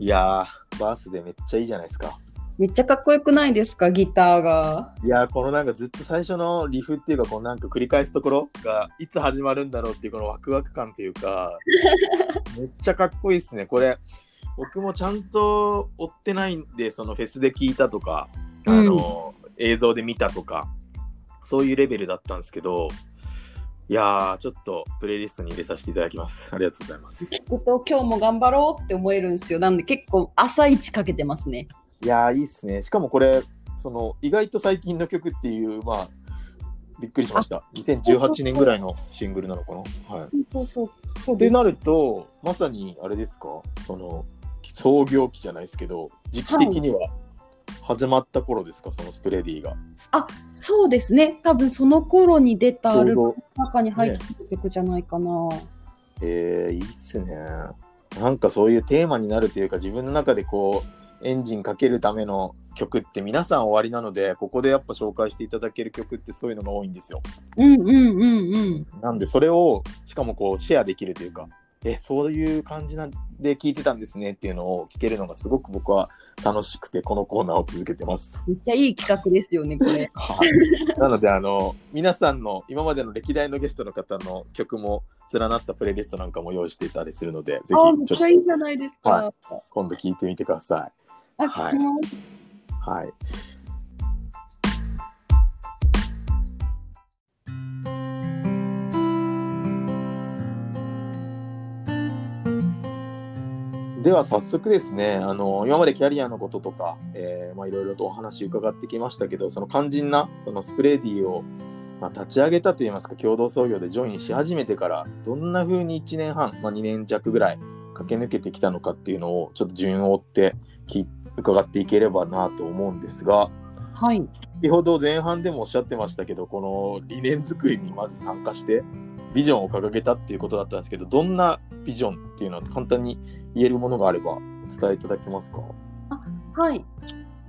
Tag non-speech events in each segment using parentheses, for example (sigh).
いやー、バースでめっちゃいいじゃないですか。めっちゃかっこよくないですか、ギターが。いやー、このなんかずっと最初のリフっていうか、このなんか繰り返すところがいつ始まるんだろうっていうこのワクワク感っていうか、(laughs) めっちゃかっこいいですね。これ、僕もちゃんと追ってないんで、そのフェスで聞いたとか、あの、映像で見たとか、そういうレベルだったんですけど、いやー、ちょっとプレイリストに入れさせていただきます。ありがとうございます。聞くと今日も頑張ろうって思えるんですよ。なんで結構朝一かけてますね。いやー、いいっすね。しかもこれ、その意外と最近の曲っていう、まあ、びっくりしました。2018年ぐらいのシングルなのかな。はい。そうそうそうってなると、まさにあれですか、その創業期じゃないですけど、時期的には始まった頃ですか、そのスプレディが。そうですね。多分その頃に出たアルバムの中に入ってる曲じゃないかな。どえー、いいっすね。なんかそういうテーマになるというか、自分の中でこう、エンジンかけるための曲って皆さん終わりなので、ここでやっぱ紹介していただける曲ってそういうのが多いんですよ。うんうんうんうん。なんでそれをしかもこうシェアできるというかえそういう感じなんで聞いてたんですねっていうのを聞けるのがすごく僕は楽しくてこのコーナーを続けてます。めっちゃいい企画ですよね、これ。(laughs) はい、なのであの皆さんの今までの歴代のゲストの方の曲も連なったプレイリストなんかも用意していたりするのでぜあ、めっひちゃいいじゃないですか。は今度聞いてみてください聞きます。い。はいでは早速ですねあの今までキャリアのこととか、えーまあ、いろいろとお話伺ってきましたけどその肝心なそのスプレーディーを、まあ、立ち上げたといいますか共同創業でジョインし始めてからどんな風に1年半、まあ、2年弱ぐらい駆け抜けてきたのかっていうのをちょっと順を追って伺っていければなと思うんですがはい。先ほど前半でもおっしゃってましたけどこの理念作りにまず参加してビジョンを掲げたっていうことだったんですけどどんなビジョンっていうのは簡単に言えるものがあればお伝えいただけますか？はい。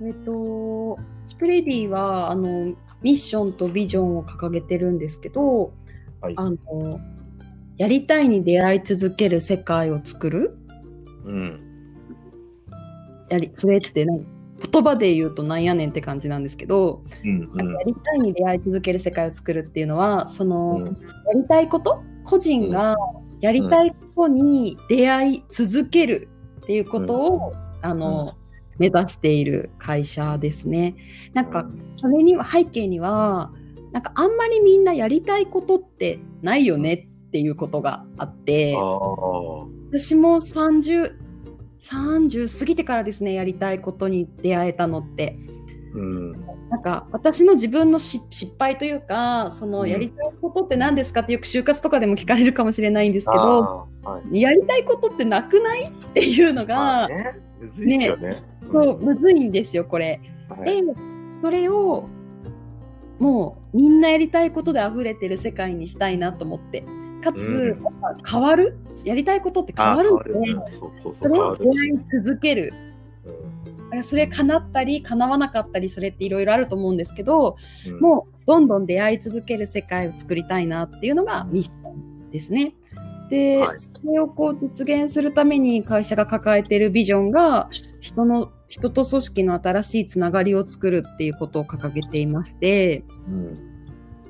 えっ、と、スプレディは、あの、ミッションとビジョンを掲げてるんですけど、はい。あの、やりたいに出会い続ける世界を作る。うん。やりそれってなん言葉で言うとなんやねんって感じなんですけど、うんうん。やりたいに出会い続ける世界を作るっていうのはその、うん。やりたいこと？個人がやりたいことに出会い続けるっていうことを、あの、目指している会社ですね。なんかそれには背景にはなんかあんまりみんなやりたいことってないよねっていうことがあって私も30 30過ぎてからですねやりたいことに出会えたのって。うんなんか私の自分のし失敗というかそのうん。やりたいことって何ですかってよく就活とかでも聞かれるかもしれないんですけど、はい。やりたいことってなくないっていうのが、まあねそうむずいんですよこれ。はい。でそれをもうみんなやりたいことで溢れてる世界にしたいなと思って。かつ、うん。変わる？やりたいことって変わるんでそれを出会い続ける。うんそれ叶ったり叶わなかったりそれっていろいろあると思うんですけど、うん。もうどんどん出会い続ける世界を作りたいなっていうのがミッションですね。で、はい。それをこう実現するために会社が抱えているビジョンが人の人と組織の新しいつながりを作るっていうことを掲げていましてうん。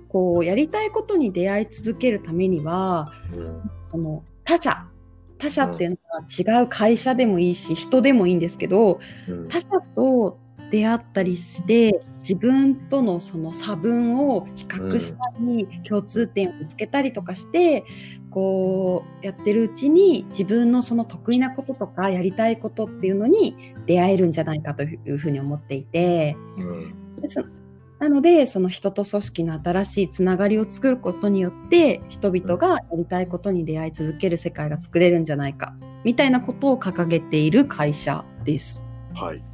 こうやりたいことに出会い続けるためにはうん。その他者他者っていうのは違う会社でもいいし人でもいいんですけどうん。他者と出会ったりして自分とのその差分を比較したり、共通点を見つけたりとかしてこうやってるうちに自分のその得意なこととかやりたいことっていうのに出会えるんじゃないかというふうに思っていて。うんなのでその人と組織の新しいつながりを作ることによって人々がやりたいことに出会い続ける世界が作れるんじゃないかみたいなことを掲げている会社です。はい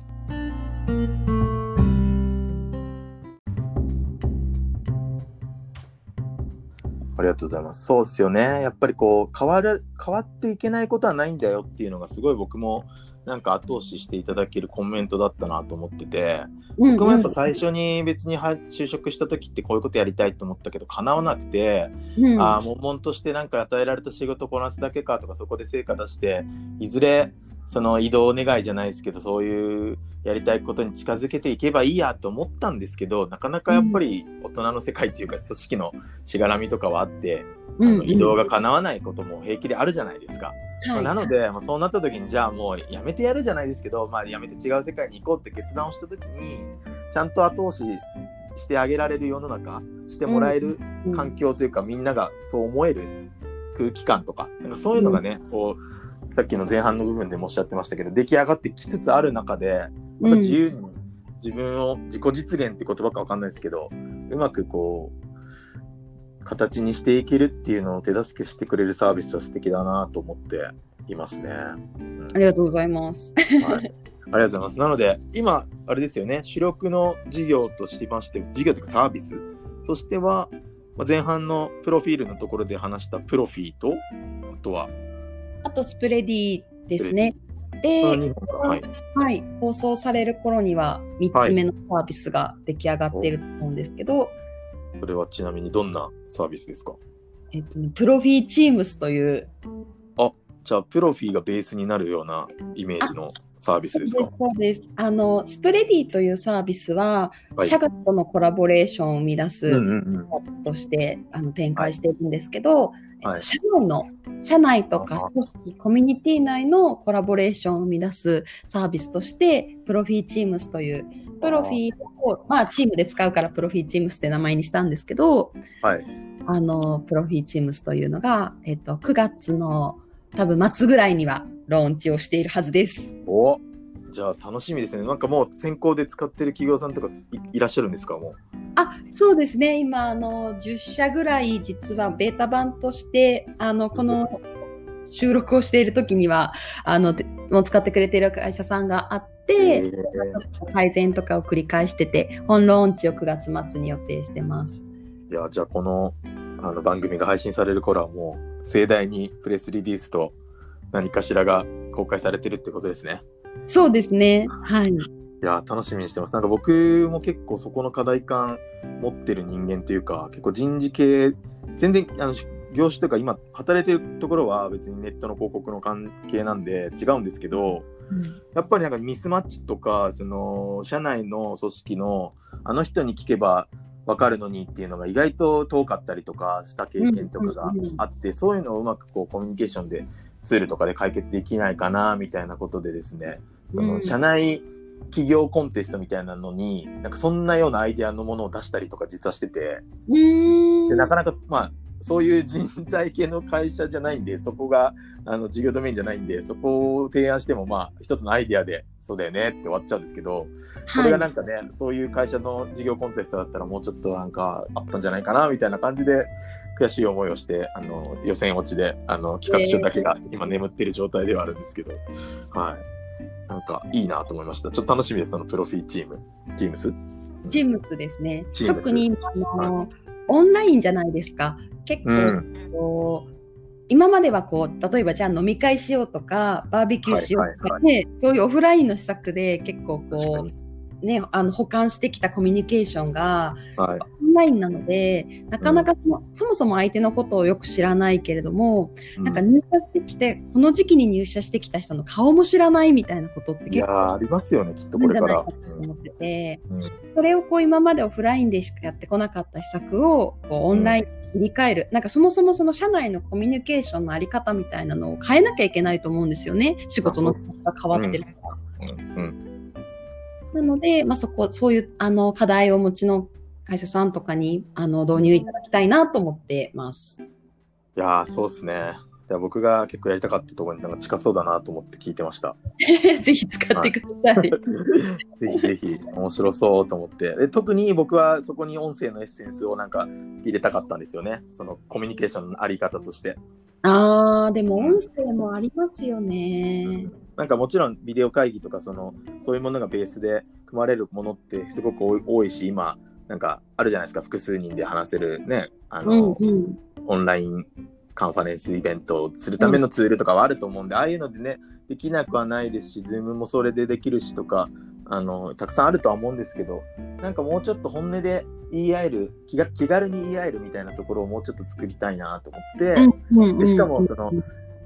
ありがとうございます。そうですよね。やっぱりこう変わる変わっていけないことはないんだよっていうのがすごい僕もなんか後押ししていただけるコメントだったなと思ってて、僕もやっぱ最初に別には就職した時ってこういうことやりたいと思ったけど叶わなくて、うんああ悶々としてなんか与えられた仕事こなすだけかとかそこで成果出していずれその移動願いじゃないですけどそういうやりたいことに近づけていけばいいやと思ったんですけどなかなかやっぱり大人の世界っていうか組織のしがらみとかはあって、あの移動が叶わないことも平気であるじゃないですか。まあなので、まあ、そうなった時にじゃあもうやめてやるじゃないですけど、まあ、やめて違う世界に行こうって決断をした時にちゃんと後押ししてあげられる世の中してもらえる環境というか、みんながそう思える空気感とかなんかそういうのがね、こうさっきの前半の部分でもおっしゃってましたけど出来上がってきつつある中でやっぱ自由に自分を自己実現って言葉かわかんないですけどうまくこう形にしていけるっていうのを手助けしてくれるサービスは素敵だなと思っていますね。うんありがとうございます。はい、ありがとうございます。なので、今、あれですよね、主力の事業としまして、事業というかサービスとしては、まあ前半のプロフィールのところで話したプロフィーと、あとは、あとスプレディですね。で、2本か。はい。はい、放送される頃には3つ目のサービスが出来上がっていると思うんですけど、それはちなみにどんなサービスですか？えっとね、プロフィーチームスというじゃあ、プロフィーがベースになるようなイメージのサービスですか？そうです。あの、スプレディというサービスは、はい。社外とのコラボレーションを生み出すサービスとして、あの展開しているんですけど、えっはい。と、社内の、社内とかあ組織、コミュニティ内のコラボレーションを生み出すサービスとして、プロフィーチームスという、プロフィーを、まあ、チームで使うからプロフィーチームスって名前にしたんですけど、はい。あの、プロフィーチームスというのが、えっと、9月の多分末ぐらいにはローンチをしているはずです。おじゃあ、楽しみですね。なんかもう先行で使ってる企業さんとかいいらっしゃるんですか？もう。あそうですね、今あの、10社ぐらい実はベータ版として、あのこの収録をしている時にはあの、てもう使ってくれている会社さんがあって、へー改善とかを繰り返してて、本ローンチを9月末に予定してます。いや、じゃあこのあの番組が配信される頃はもう盛大にプレスリリースと何かしらが公開されてるってことですね。そうですね、はい。いや、楽しみにしてます。なんか僕も結構そこの課題感持ってる人間というか、結構人事系、全然あの業種というか今働いてるところは別にネットの広告の関係なんで違うんですけど、やっぱりなんかミスマッチとか、その社内の組織のあの人に聞けば分かるのにっていうのが意外と遠かったりとかした経験とかがあって、そういうのをうまくこうコミュニケーションでツールとかで解決できないかなみたいなことでですね、その社内企業コンテストみたいなのに、なんかそんなようなアイデアのものを出したりとか実はしてて、でなかなかまあそういう人材系の会社じゃないんで、そこがあの事業ドメインじゃないんで、そこを提案してもまあ一つのアイデアで、そうだよねって終わっちゃうんですけど、これがなんかね、そういう会社の事業コンテストだったらもうちょっとなんかあったんじゃないかなみたいな感じで、悔しい思いをして、あの予選落ちであの企画書だけが今眠ってる状態ではあるんですけど、はい。なんかいいなと思いました。ちょっと楽しみです、そのプロフィーチーム。チームスチームスですね。特にあの、オンラインじゃないですか。結構、うん。今まではこう例えばじゃあ飲み会しようとかバーベキューしようとか、はいねそういうオフラインの施策で結構こに。う、ね、あの保管してきたコミュニケーションがはい。オンラインなのでなかなかその、そもそも相手のことをよく知らないけれども、なんか入社してきてこの時期に入社してきた人の顔も知らないみたいなことって結構ーありますよね、きっとこれから。思ってて、うんそれをこう今までオフラインでしかやってこなかった施策をこうオンラインに切り替える、なんかそもそもその社内のコミュニケーションのあり方みたいなのを変えなきゃいけないと思うんですよね仕事のが変わってるから。うんうんなので、まあ、そこそういうあの課題をお持ちの会社さんとかにあの導入いただきたいなと思ってます。いやーそうですね。いや僕が結構やりたかったところになんか近そうだなと思って聞いてました。(laughs) ぜひ使ってください。(laughs) ぜひぜひ面白そうと思ってで特に僕はそこに音声のエッセンスをなんか入れたかったんですよねそのコミュニケーションのあり方としてああ、でも音声もありますよね。なんかもちろんビデオ会議とかそのそういうものがベースで組まれるものってすごく多いし今なんかあるじゃないですか複数人で話せるねあうの、んうん。オンラインカンファレンスイベントをするためのツールとかはあると思うんで、ああいうのでね、できなくはないですし、 Zoom もそれでできるしとか、あの、たくさんあるとは思うんですけど、なんかもうちょっと本音で言い合える、気が気軽に言い合えるみたいなところをもうちょっと作りたいなと思って、うんうんうん。でしかもその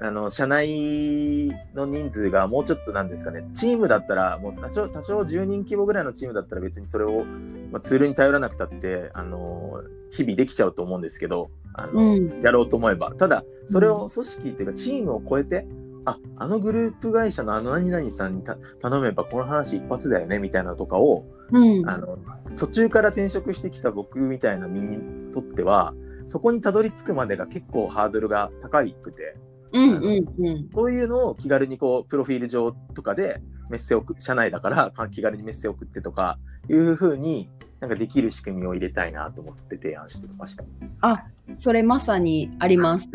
あの社内の人数がもうちょっとなんですかね、チームだったら、もう多少多少10人規模ぐらいのチームだったら別にそれを、まあ、ツールに頼らなくたって、あの日々できちゃうと思うんですけど、あのうん。やろうと思えば。ただ、それを組織っていうか、チームを超えて、ああのグループ会社のあの何々さんにた頼めばこの話一発だよねみたいなのとかを、うん。あの途中から転職してきた僕みたいな身にとっては、そこにたどり着くまでが結構ハードルが高くて、うんうんうんそういうのを気軽にこう、プロフィール上とかでメッセを送社内だからか気軽にメッセを送ってとかいうふうになんかできる仕組みを入れたいなと思って提案してました。あそれまさにあります。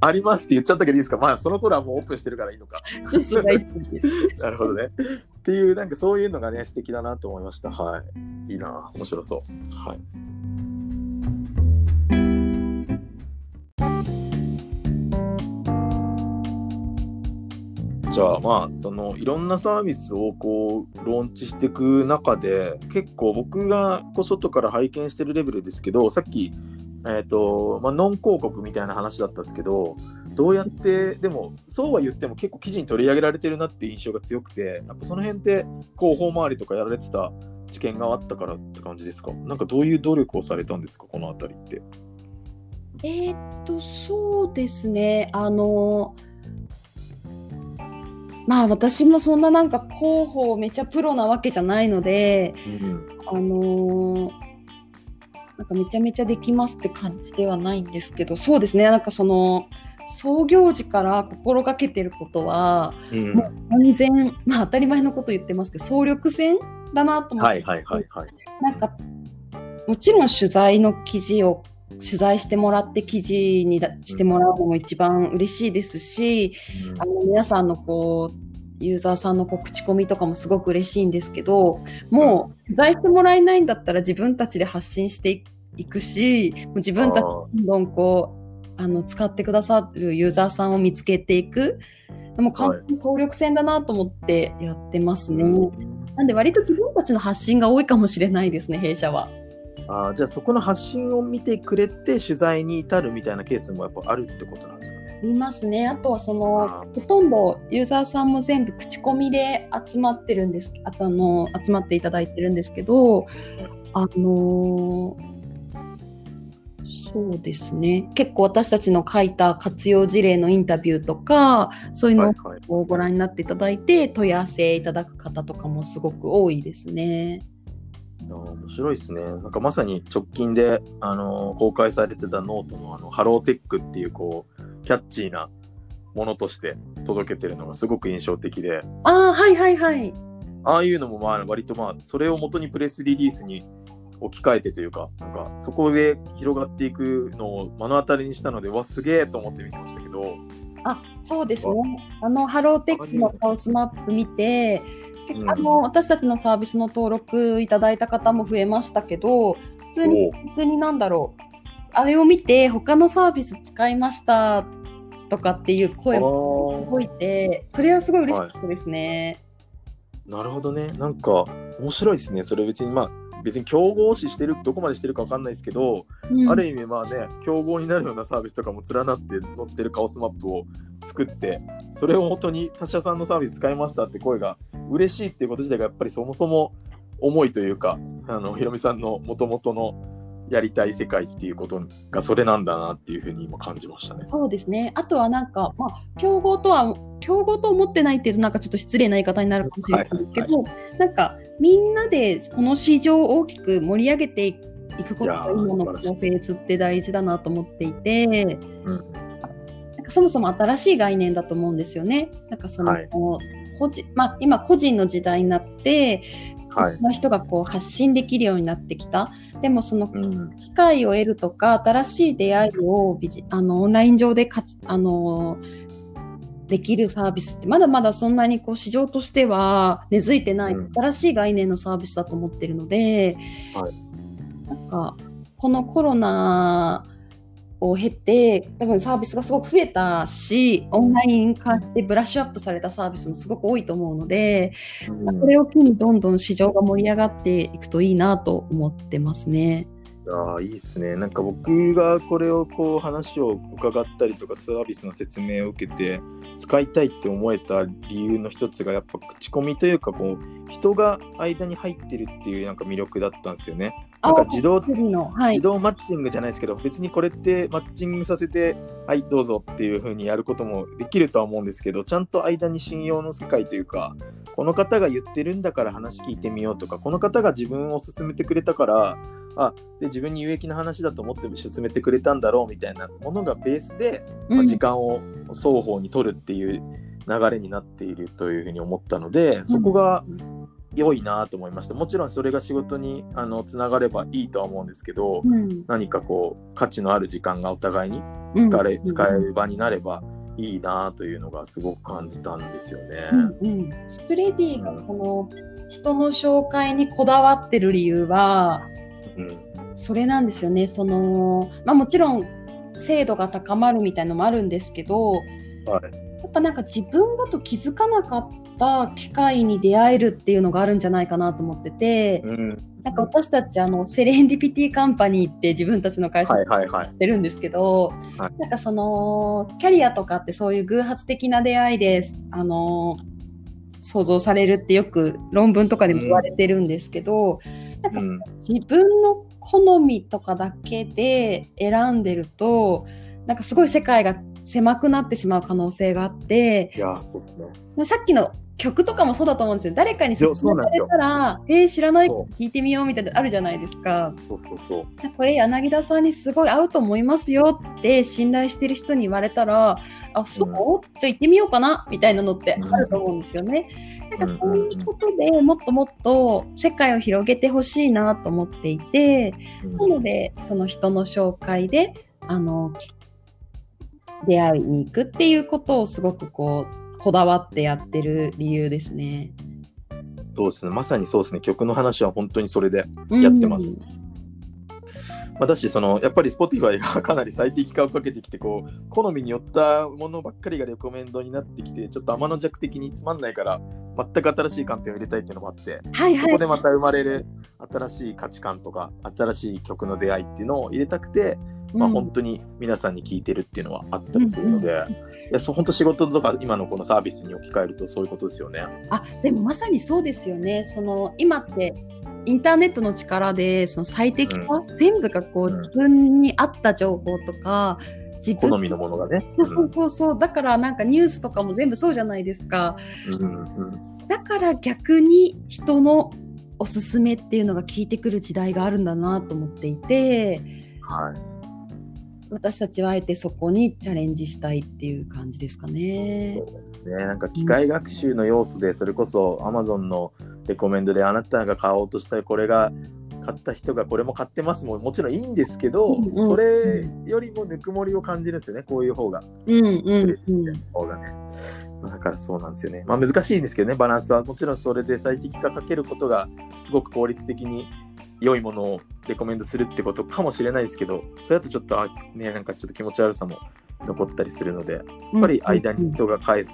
ありますって言っちゃったけどいいですか？まあその頃はもうオープンしてるからいいのか。なるほどね。っていう、なんかそういうのがね、素敵だなと思いました。はい。いいな。面白そう。はい。じゃあまあそのいろんなサービスをこうローンチしていく中で結構僕がこう外から拝見してるレベルですけどさっき、えーとまあ、ノン広告みたいな話だったんですけどどうやってでもそうは言っても結構記事に取り上げられてるなって印象が強くてやっぱその辺って広報周りとかやられてた知見があったからって感じですか？なんかどういう努力をされたんですか？このあたりって。えーっとそうですね。あのまあ私もそんななんか広報めちゃプロなわけじゃないのでうん。あのなんかめちゃめちゃできますって感じではないんですけどそうですね。なんかその創業時から心がけてることはうん。もう完全まあ当たり前のこと言ってますけど総力戦だなと思って、はいはいはいはい。なんかもちろん取材の記事を取材してもらって記事にだしてもらうのも一番嬉しいですし、あの皆さんのこうユーザーさんのこう口コミとかもすごく嬉しいんですけどもう取材してもらえないんだったら自分たちで発信していくしもう自分たちでどんどんこうあの使ってくださるユーザーさんを見つけていく。でも完全に総力戦だなと思ってやってますね。なんで割と自分たちの発信が多いかもしれないですね弊社は。あーじゃあそこの発信を見てくれて取材に至るみたいなケースもやっぱあるってことなんですかね。ありますね。あとはそのあほとんどユーザーさんも全部口コミで集まってるんですあの集まっていただいてるんですけど、あのそうですね結構私たちの書いた活用事例のインタビューとかそういうの。をご覧になっていただいて問い合わせいただく方とかもすごく多いですね。面白いですね。なんかまさに直近で、あのー公開されてたノートのあのハローテックっていうこうキャッチーなものとして届けてるのがすごく印象的で、ああはいはいはい。ああいうのもまあ割とまあそれを元にプレスリリースに置き換えてというか、なんかそこで広がっていくのを目の当たりにしたので、うわすげえと思って見てましたけど、あそうですね。あのハローテックのカオスマップ見て、結うんあの私たちのサービスの登録いただいた方も増えましたけど、普通にお普通になんだろう、あれを見て他のサービス使いましたとかっていう声もあ動いて、それはすごい嬉しかったですね。ーなるほどね。なんか面白いですね。それ別にまあ別に競合視してるどこまでしてるかわかんないですけど、うんある意味まあね競合になるようなサービスとかも連なって載ってるカオスマップを作ってそれを本当に他社さんのサービス使いましたって声が嬉しいっていうこと自体がやっぱりそもそも重いというかあのひろみさんのもともとのやりたい世界っていうことがそれなんだなっていうふうに今感じましたね。そうですね。あとはなんか、まあ、競合とは、競合と思ってないっていうと、なんかちょっと失礼な言い方になるかもしれないんですけど、なんか、みんなでこの市場を大きく盛り上げていくことが今のフェーズって大事だなと思っていて、うんなんかそもそも新しい概念だと思うんですよね。なんかその、はい個人まあ、今個人の時代になって、はいいろんな人がこう発信できるようになってきた。でもそのうん機会を得るとか新しい出会いをビジあのオンライン上でかつあのできるサービスってまだまだそんなにこう市場としては根付いてない、うん新しい概念のサービスだと思ってるので、はいなんかこのコロナを経て多分サービスがすごく増えたしオンライン化してブラッシュアップされたサービスもすごく多いと思うので、うんそれを機にどんどん市場が盛り上がっていくといいなと思ってますね。あいいですね。なんか僕がこれをこう話を伺ったりとかサービスの説明を受けて使いたいって思えた理由の一つがやっぱ口コミというかこう人が間に入ってるっていうなんか魅力だったんですよね。なんか自動の、はい、自動マッチングじゃないですけど別にこれってマッチングさせてはいどうぞっていう風にやることもできるとは思うんですけどちゃんと間に信用の世界というかこの方が言ってるんだから話聞いてみようとかこの方が自分を勧めてくれたからあで自分に有益な話だと思って進めてくれたんだろうみたいなものがベースで、まあ、時間を双方に取るっていう流れになっているというふうに思ったので、そこが良いなと思いました。もちろんそれが仕事にあのつながればいいとは思うんですけど、うん、何かこう価値のある時間がお互いに使れ、うん、使える場になればいいなというのがすごく感じたんですよね。うんうん、スプレディがその人の紹介にこだわってる理由は、それなんですよね。そのまあ、もちろん精度が高まるみたいのもあるんですけど、はい、やっぱなんか自分だと気づかなかった機会に出会えるっていうのがあるんじゃないかなと思ってて、うん、なんか私たちあのセレンディピティカンパニーって自分たちの会社でやってるんですけど、はい。なんかそのキャリアとかってそういう偶発的な出会いであの想像されるってよく論文とかでも言われてるんですけど、うん自分の好みとかだけで選んでるとなんかすごい世界が狭くなってしまう可能性があっていやそうですね。さっきの曲とかもそうだと思うんですよ。誰かに説明されたらえー、知らない？聞いてみようみたいなのあるじゃないですか。そうそうそうこれ柳田さんにすごい合うと思いますよって信頼してる人に言われたらあそう、うん、じゃあ行ってみようかなみたいなのってあると思うんですよね、うん、なんかそういうことでもっともっと世界を広げてほしいなと思っていて、うん、なのでその人の紹介であの出会いに行くっていうことをすごくこうこだわってやってる理由ですね。そうですねまさにそうですね曲の話は本当にそれでやってます。うんまあ、だしそのやっぱり Spotify がかなり最適化をかけてきてこう好みによったものばっかりがレコメンドになってきてちょっと天の弱的につまんないから全く新しい観点を入れたいっていうのもあって、はいはい、そこでまた生まれる新しい価値観とか新しい曲の出会いっていうのを入れたくてまあ、本当に皆さんに聞いてるっていうのはあったりするので、うん、いやそ本当仕事とか今のこのサービスに置き換えるとそういうことですよね。あでもまさにそうですよね。その今ってインターネットの力でその最適化、うん、全部がこう、自分に合った情報とか自分好みのものがね、そうそうそうだからなんかニュースとかも全部そうじゃないですか、うんうん、だから逆に人のおすすめっていうのが聞いてくる時代があるんだなと思っていて、はい、私たちはあえてそこにチャレンジしたいっていう感じですかね。そうですねなんか機械学習の要素で、それこそ Amazon のレコメンドであなたが買おうとしたこれが買った人がこれも買ってますももちろんいいんですけど、うんうん、それよりもぬくもりを感じるんですよねこういう方が。うんうんうん、方がね。だからそうなんですよね。まあ難しいんですけどね、バランスは。もちろんそれで最適化かけることがすごく効率的に良いものをレコメンドするってことかもしれないですけど、それだとちょっと、あね、なんかちょっと気持ち悪さも残ったりするので、やっぱり間に人が返す、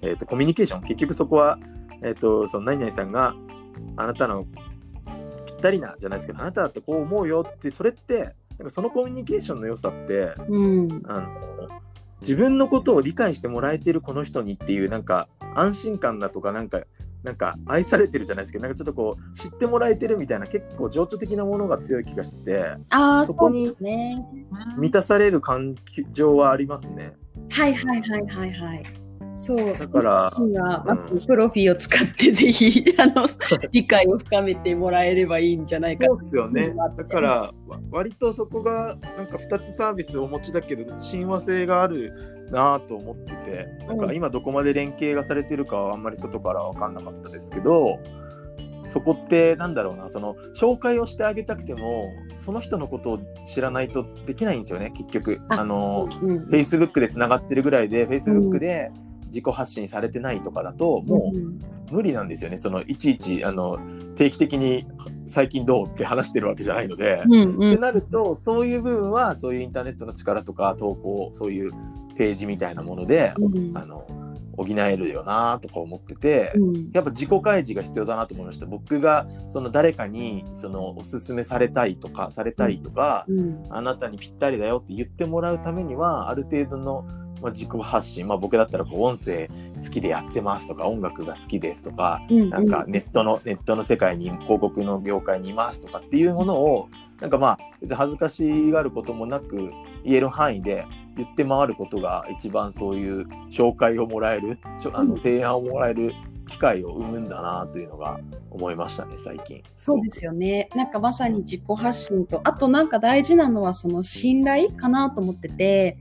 えーと、コミュニケーション、結局そこは、えーと、その何々さんがあなたのぴったりなじゃないですけど、あなただってこう思うよって、それって、なんかそのコミュニケーションの良さって、うん、あの自分のことを理解してもらえてるこの人にっていうなんか安心感だとかなんかなんか愛されてるじゃないですけどなんかちょっとこう知ってもらえてるみたいな結構情緒的なものが強い気がしてあそこに満たされる感情はありますね。はいはいはいはいはい。そう、だから、うん、プロフィーを使ってぜひ (laughs) あの理解を深めてもらえればいいんじゃないか。そうですよね。だから割とそこがなんか2つサービスをお持ちだけど親和性があるなと思ってて、なんか今どこまで連携がされてるかはあんまり外から分かんなかったですけど。そこってなんだろうなその紹介をしてあげたくてもその人のことを知らないとできないんですよね結局。あの、うん、Facebook でつながってるぐらいで Facebook で自己発信されてないとかだともう無理なんですよね、そのいちいちあの定期的に最近どうって話してるわけじゃないので。うんうん、ってなるとそういう部分はそういうインターネットの力とか投稿そういうページみたいなもので、うん、あの補えるよなとか思ってて、うん。やっぱ自己開示が必要だなと思いました。僕がその誰かにそのおすすめされたいとかされたりとか、うん。あなたにぴったりだよって言ってもらうためにはある程度の、まあ、自己発信、まあ、僕だったらこう音声好きでやってますとか音楽が好きですとかうんなんかネットの、ネットの世界に広告の業界にいますとかっていうものをなんかまあ別に恥ずかしがることもなく言える範囲で言って回ることが一番そういう紹介をもらえるちょあのうん提案をもらえる機会を生むんだなというのが思いましたね最近。そうですよね。なんかまさに自己発信と、あとなんか大事なのはその信頼かなと思ってて、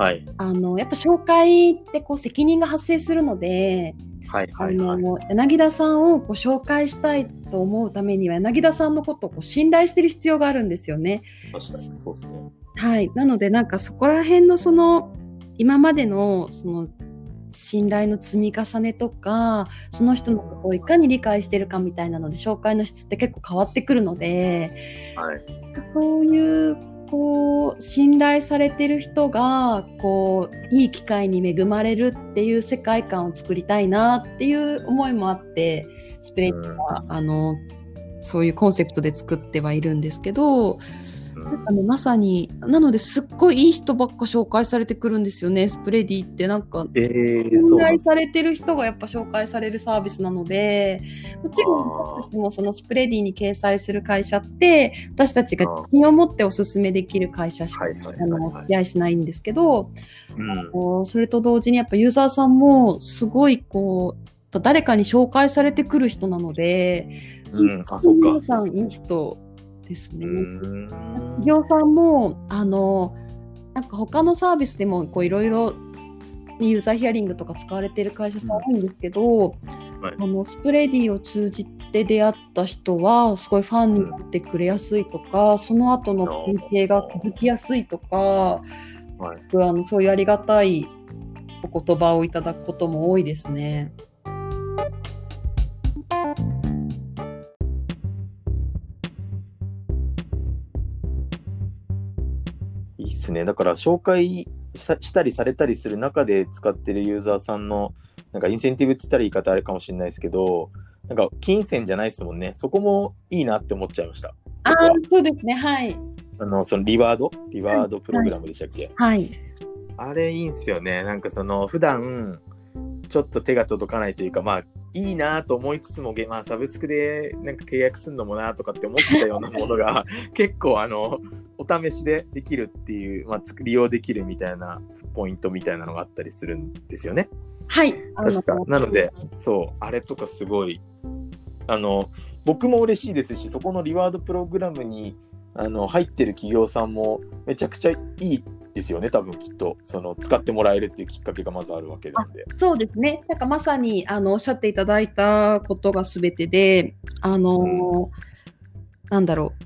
はいあのやっぱ紹介ってこう責任が発生するので、はいあはいはい。の柳田さんをこう紹介したいと思うためには柳田さんのことをこう信頼してる必要があるんですよね。確かにそうですね。はい、なのでなんかそこら辺のその今までのその信頼の積み重ねとかその人のことをいかに理解してるかみたいなので紹介の質って結構変わってくるのではい。そういうこう信頼されてる人がこういい機会に恵まれるっていう世界観を作りたいなっていう思いもあってスプレッドは、あのそういうコンセプトで作ってはいるんですけど、うんなんかね、まさに、なのですっごいいい人ばっか紹介されてくるんですよね、スプレディって。なんか、えー、信頼されてる人がやっぱ紹介されるサービスなので、もちろんもそのスプレディに掲載する会社って、私たちが自信を持っておすすめできる会社しか、あの、付き合いしないんですけど、うんそれと同時にやっぱユーザーさんもすごいこう、誰かに紹介されてくる人なので、うん、あ、そっか。皆さんいい人ですね。うん企業さんもあのなんか他のサービスでもこういろいろユーザーヒアリングとか使われている会社さん多いんですけど、はいあのスプレディを通じて出会った人はすごいファンになってくれやすいとか、その後の関係が築きやすいとか、はいあのそういうありがたいお言葉をいただくことも多いですね。いいっすね。だから紹介したりされたりする中で使ってるユーザーさんのなんかインセンティブって言ったら言い方あれかもしれないですけど、なんか金銭じゃないですもんね。そこもいいなって思っちゃいました。ああ、そうですね。はい。あの、そのリワード？リワードプログラムでしたっけ、はい。あれいいんすよね。なんかその普段ちょっと手が届かないというか、まあいいなと思いつつも、げまあサブスクでなんか契約するのもなとかって思ってたようなものが (laughs) 結構あのお試しでできるっていう、まあつ利用できるみたいなポイントみたいなのがあったりするんですよね。はい。確か。なので、そう、あれとかすごい、あの、僕も嬉しいですし、そこのリワードプログラムにあの入ってる企業さんもめちゃくちゃいいですよね、多分きっと。その使ってもらえるっていうきっかけがまずあるわけなんで。そうですね。なんかまさにあのおっしゃっていただいたことがすべてで、あのーなんだろう。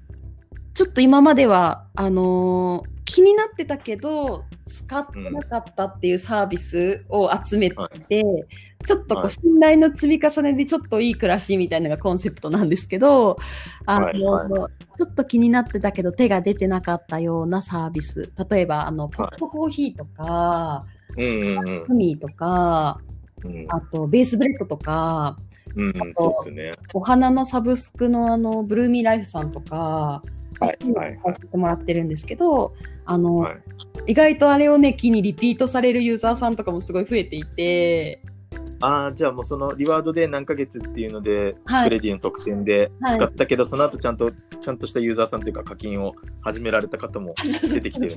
ちょっと今まではあのー気になってたけど使ってなかったっていうサービスを集めて、はいちょっとこはい。う信頼の積み重ねでちょっといい暮らしみたいなのがコンセプトなんですけど、あのはい。はいちょっと気になってたけど手が出てなかったようなサービス、例えばあのポットコーヒーとか、うんうんグミとか、うん。あとベースブレッドとか、うん、うん、そうですね。お花のサブスクのあのブルーミーライフさんとか、はいはいさせてもらってるんですけど、あの、はい。意外とあれをね、機にリピートされるユーザーさんとかもすごい増えていて、ああ、じゃあもうそのリワードで何ヶ月っていうので、はいスプレディの特典ではい使ったけど、その後ちゃんと、ちゃんとしたユーザーさんというか課金を始められた方も (laughs) 出てきてる。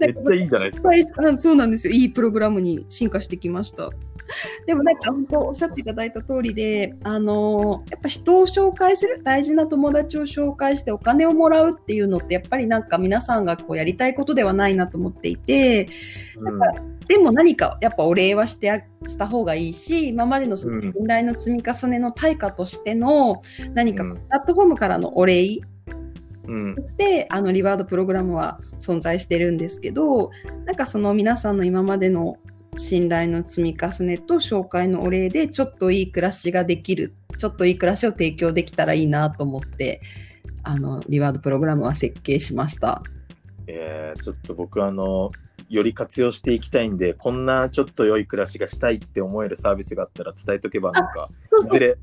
めっちゃいいんじゃないですか。はいあそうなんですよ。いいプログラムに進化してきました。(laughs) でもなんか本当おっしゃっていただいた通りで、あのやっぱ人を紹介する、大事な友達を紹介してお金をもらうっていうのって、やっぱりなんか皆さんがこうやりたいことではないなと思っていて、うんでも何かやっぱお礼はしてあした方がいいし、今までのそのうん。信頼の積み重ねの対価としての何かうんプラットフォームからのお礼うん。としてあのリワードプログラムは存在してるんですけどなんかその皆さんの今までの信頼の積み重ねと紹介のお礼でちょっといい暮らしができるちょっといい暮らしを提供できたらいいなと思ってあのリワードプログラムは設計しました。えーちょっと僕あのより活用していきたいんで、こんなちょっと良い暮らしがしたいって思えるサービスがあったら伝えとけば、なんか、いずれ、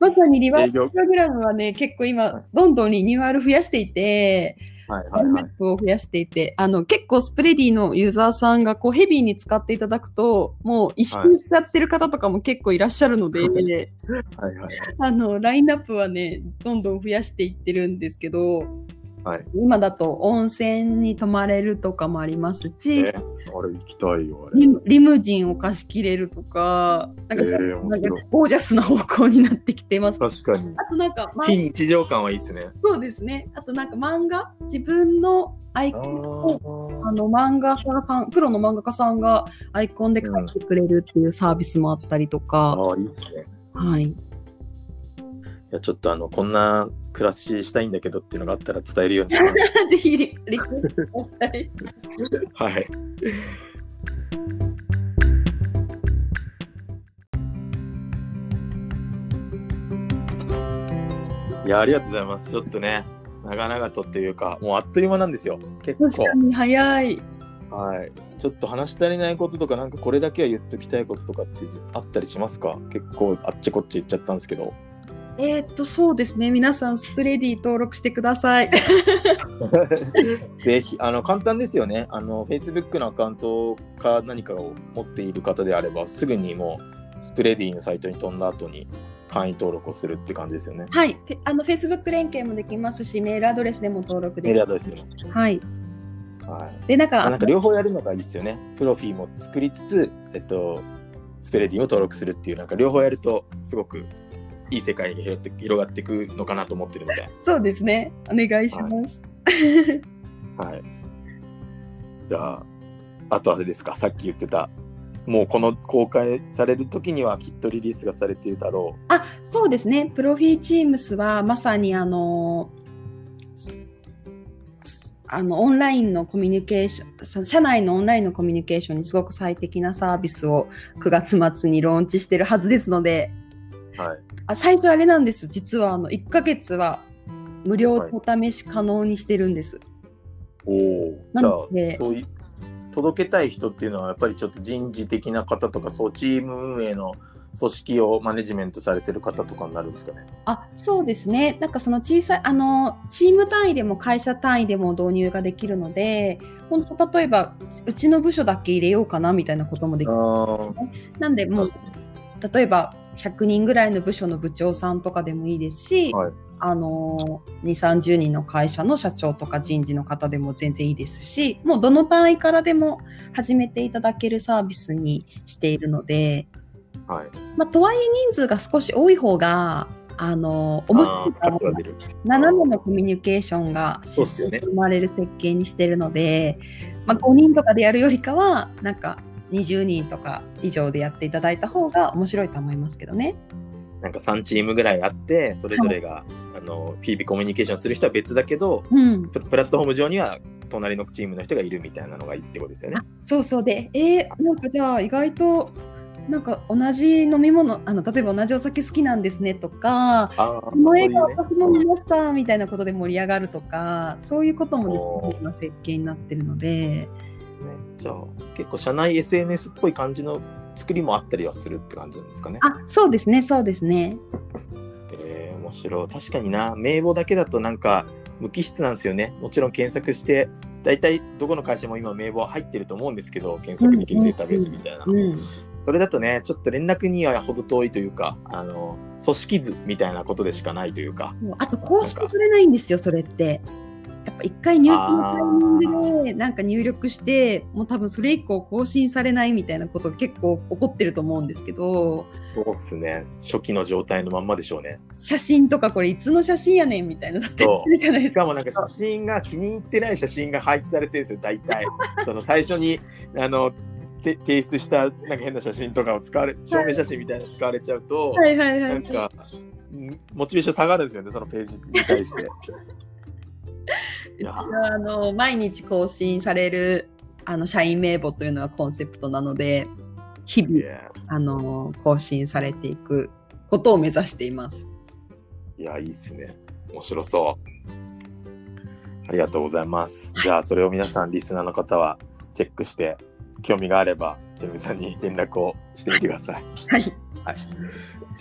まさにリワー営業クプログラムはね、結構今、どんどんリニューアル増やしていて、はいはいはいラインナッ。プを増やしていて、あの、結構スプレディのユーザーさんがこうヘビーに使っていただくと、もう一周しちゃってる方とかも結構いらっしゃるので、はいはい。あの、ラインナップはね、どんどん増やしていってるんですけど、はい。今だと温泉に泊まれるとかもありますし、え、あれ行きたいよ。リムジンを貸し切れるとか、なんか、えー面なんかゴージャスな方向になってきてます。確かに。あとなんか、ま非日常感はいいですね。そうですね。あとなんか漫画、自分のアイコンをああの漫画家さん、プロの漫画家さんがアイコンで描いてくれるっていうサービスもあったりとか、あ、いいっすね。はい。いや、ちょっとあの、こんな暮らししたいんだけどっていうのがあったら伝えるようにします。(laughs) ぜひリリクエストください。はい。いや、ありがとうございます。ちょっとね、長々とっていうか、もうあっという間なんですよ。結構確か。に早い。はい。ちょっと話し足りないこととか、なんかこれだけは言っときたいこととかってあったりしますか？結構あっちこっち言っちゃったんですけど。えーっと、そうですね。皆さん、スプレディ登録してください。(laughs) ぜひ、あの、簡単ですよね。あの、Facebook のアカウントか何かを持っている方であれば、すぐにもう、スプレディのサイトに飛んだ後に会員登録をするって感じですよね。はい。フェあの、Facebook 連携もできますし、メールアドレスでも登録できまメールアドレスでも。す。はい。はい。で、なんか、あなんか両方やるのがいいですよね。プロフィーも作りつつ、えっと、スプレディを登録するっていう、なんか両方やると、すごくいい世界に広って広がっていくのかなと思ってるので。そうですね。お願いします。はい。じゃあ、あとあれですか、さっき言ってた、もうこの公開される時にはきっとリリースがされているだろあ、そうですね。プロフィーチームスはまさにあの、あのオンラインのコミュニケーション社内のオンラインのコミュニケーションにすごく最適なサービスを9月末にローンチしてるはずですので、う。はい。あ最初あれなんです。実はあの1ヶ月は無料お試し可能にしてるんです。おお。なじゃあ、そういう、届けたい人っていうのは、やっぱりちょっと人事的な方とか、そう、チーム運営の組織をマネジメントされてる方とかになるんですかね？あそうですね。なんかその小さい、あの、チーム単位でも会社単位でも導入ができるので、本当例えば、うちの部署だけ入れようかなみたいなこともできる。あなんで、もう、例えば、100人ぐらいの部署の部長さんとかでもいいですし、はいあの、2、30人の会社の社長とか人事の方でも全然いいですし、もうどの単位からでも始めていただけるサービスにしているので、あ。はい。まあ、とはいえ人数が少し多い方が、あの、面白いあー価値が出る。斜めのコミュニケーションが生まれる設計にしてるので、まあ、5人とかでやるよりかはなんか20人とか以上でやっていただいた方が面白いと思いますけどね。なんか3チームぐらいあって、それぞれが、あの、日々コミュニケーションする人は別だけど、うん、ププラットフォーム上には隣のチームの人がいるみたいなのがいいってことですよね。そうそうで、えーなんかじゃあ意外となんか同じ飲み物あの例えば同じお酒好きなんですねとかその映画私も見ましたみたいなことで盛り上がるとかそういうこともできるような設計になってるので。ね、じゃあ結構社内 SNS っぽい感じの作りもあったりはするって感じなんですかね。あそうですねそうですね。えー、面白い。確かにな、名簿だけだとなんか無機質なんですよね。もちろん検索して、大体どこの会社も今名簿は入ってると思うんですけど、検索できるデータベースみたいなの。うんそれだとね、ちょっと連絡には程遠いというか、あの、組織図みたいなことでしかないというか。あと公式取れないんですよ、それって。やっぱ一回入金のタイミングでなんか入力して、もう多分それ以降更新されないみたいなこと結構起こってると思うんですけど、そうっすね。初期の状態のまんまでしょうね。写真とかこれいつの写真やねんみたいなだってそうるじゃないですか。しかもなんか写真が気に入ってない写真が配置されてるんですよ、大体。その最初に、あの、て提出したなんか変な写真とかを使われ、証明写真みたいなの使われちゃうと、はいはいはい。なんか、んモチベーション下がるんですよね、そのページに対して。いやあの毎日更新されるあの社員名簿というのがコンセプトなので、日々あの更新されていくことを目指しています。いや、いいっすね。面白そう。ありがとうございます。じゃあ、それを皆さん、リスナーの方は、チェックして、興味があれば、ひろみさんに連絡をしてみてください。はい。じゃ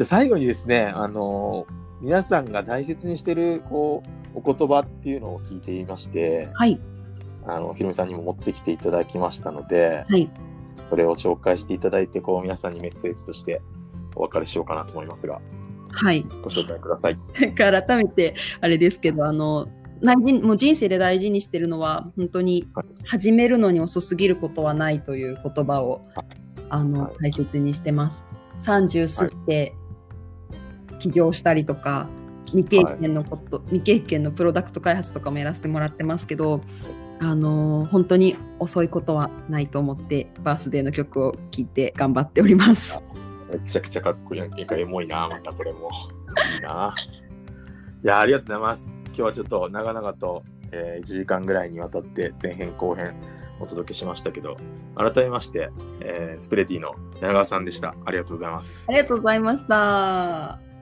あ最後にですね、あの皆さんが大切にしてるこうお言葉っていうのを聞いていまして、はい。あのひろみさんにも持ってきていただきましたので、はい。それを紹介していただいて、こう皆さんにメッセージとしてお別れしようかなと思いますが、はい。ご紹介ください。(laughs) 改めてあれですけどあの大事もう人生で大事にしてるのは本当にはい始めるのに遅すぎることはないという言葉をあの、はい大切にしてます。30過ぎて起業したりとか未経験のこと、未経験のプロダクト開発とかもやらせてもらってますけどあの本当に遅いことはないと思ってバースデーの曲を聴いて頑張っております。めちゃくちゃかっこいいやん。なんかエモいな、またこれも。いいな。いや、ありがとうございます。今日はちょっと長々と、えー1時間ぐらいにわたって前編後編お届けしましたけど、改めまして、えースプレディの柳川さんでした。ありがとうございます。ありがとうございました。